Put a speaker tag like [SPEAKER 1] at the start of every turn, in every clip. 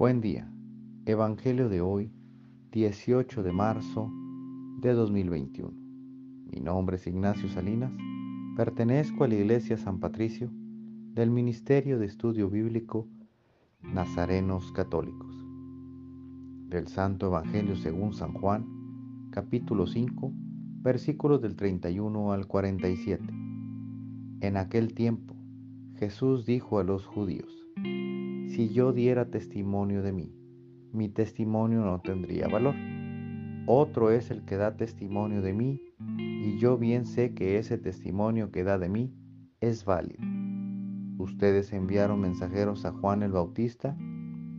[SPEAKER 1] Buen día. Evangelio de hoy, 18 de marzo de 2021. Mi nombre es Ignacio Salinas. Pertenezco a la Iglesia San Patricio del Ministerio de Estudio Bíblico Nazarenos Católicos. Del Santo Evangelio según San Juan, capítulo 5, versículos del 31 al 47. En aquel tiempo, Jesús dijo a los judíos, si yo diera testimonio de mí, mi testimonio no tendría valor. Otro es el que da testimonio de mí, y yo bien sé que ese testimonio que da de mí es válido. Ustedes enviaron mensajeros a Juan el Bautista,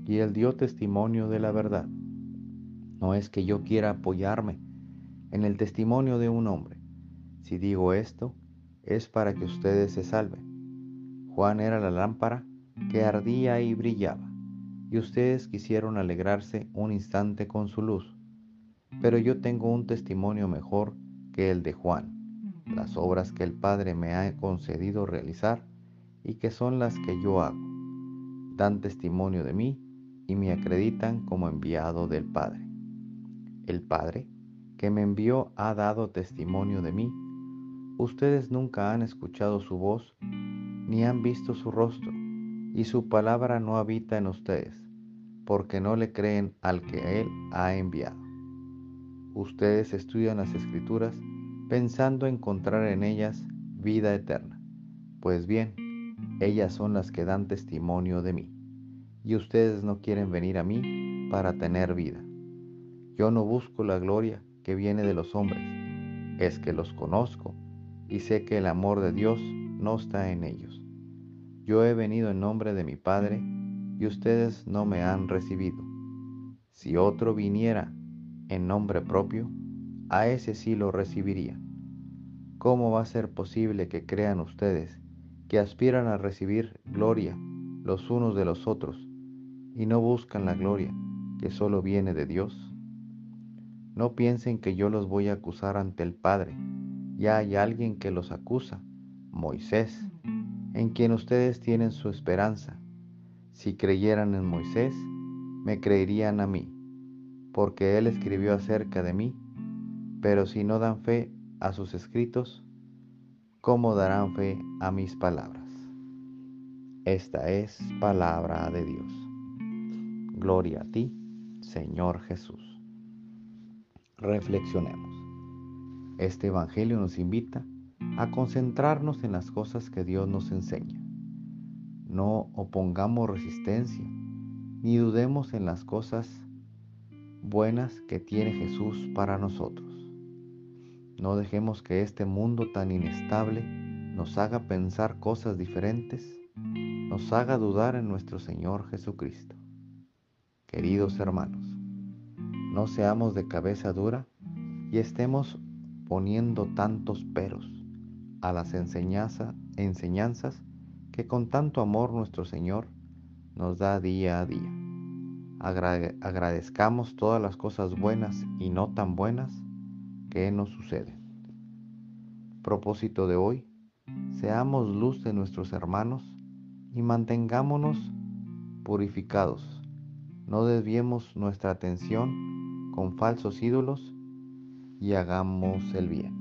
[SPEAKER 1] y él dio testimonio de la verdad. No es que yo quiera apoyarme en el testimonio de un hombre. Si digo esto, es para que ustedes se salven. Juan era la lámpara que ardía y brillaba, y ustedes quisieron alegrarse un instante con su luz. Pero yo tengo un testimonio mejor que el de Juan, las obras que el Padre me ha concedido realizar y que son las que yo hago. Dan testimonio de mí y me acreditan como enviado del Padre. El Padre que me envió ha dado testimonio de mí. Ustedes nunca han escuchado su voz ni han visto su rostro y su palabra no habita en ustedes, porque no le creen al que Él ha enviado. Ustedes estudian las escrituras pensando encontrar en ellas vida eterna. Pues bien, ellas son las que dan testimonio de mí, y ustedes no quieren venir a mí para tener vida. Yo no busco la gloria que viene de los hombres, es que los conozco y sé que el amor de Dios no está en ellos. Yo he venido en nombre de mi Padre y ustedes no me han recibido. Si otro viniera en nombre propio, a ese sí lo recibiría. ¿Cómo va a ser posible que crean ustedes que aspiran a recibir gloria los unos de los otros y no buscan la gloria que solo viene de Dios? No piensen que yo los voy a acusar ante el Padre. Ya hay alguien que los acusa, Moisés en quien ustedes tienen su esperanza. Si creyeran en Moisés, me creerían a mí, porque él escribió acerca de mí, pero si no dan fe a sus escritos, ¿cómo darán fe a mis palabras? Esta es palabra de Dios. Gloria a ti, Señor Jesús. Reflexionemos. Este Evangelio nos invita a concentrarnos en las cosas que Dios nos enseña. No opongamos resistencia, ni dudemos en las cosas buenas que tiene Jesús para nosotros. No dejemos que este mundo tan inestable nos haga pensar cosas diferentes, nos haga dudar en nuestro Señor Jesucristo. Queridos hermanos, no seamos de cabeza dura y estemos poniendo tantos peros a las enseñanzas que con tanto amor nuestro Señor nos da día a día. agradezcamos todas las cosas buenas y no tan buenas que nos suceden. Propósito de hoy, seamos luz de nuestros hermanos y mantengámonos purificados. No desviemos nuestra atención con falsos ídolos y hagamos el bien.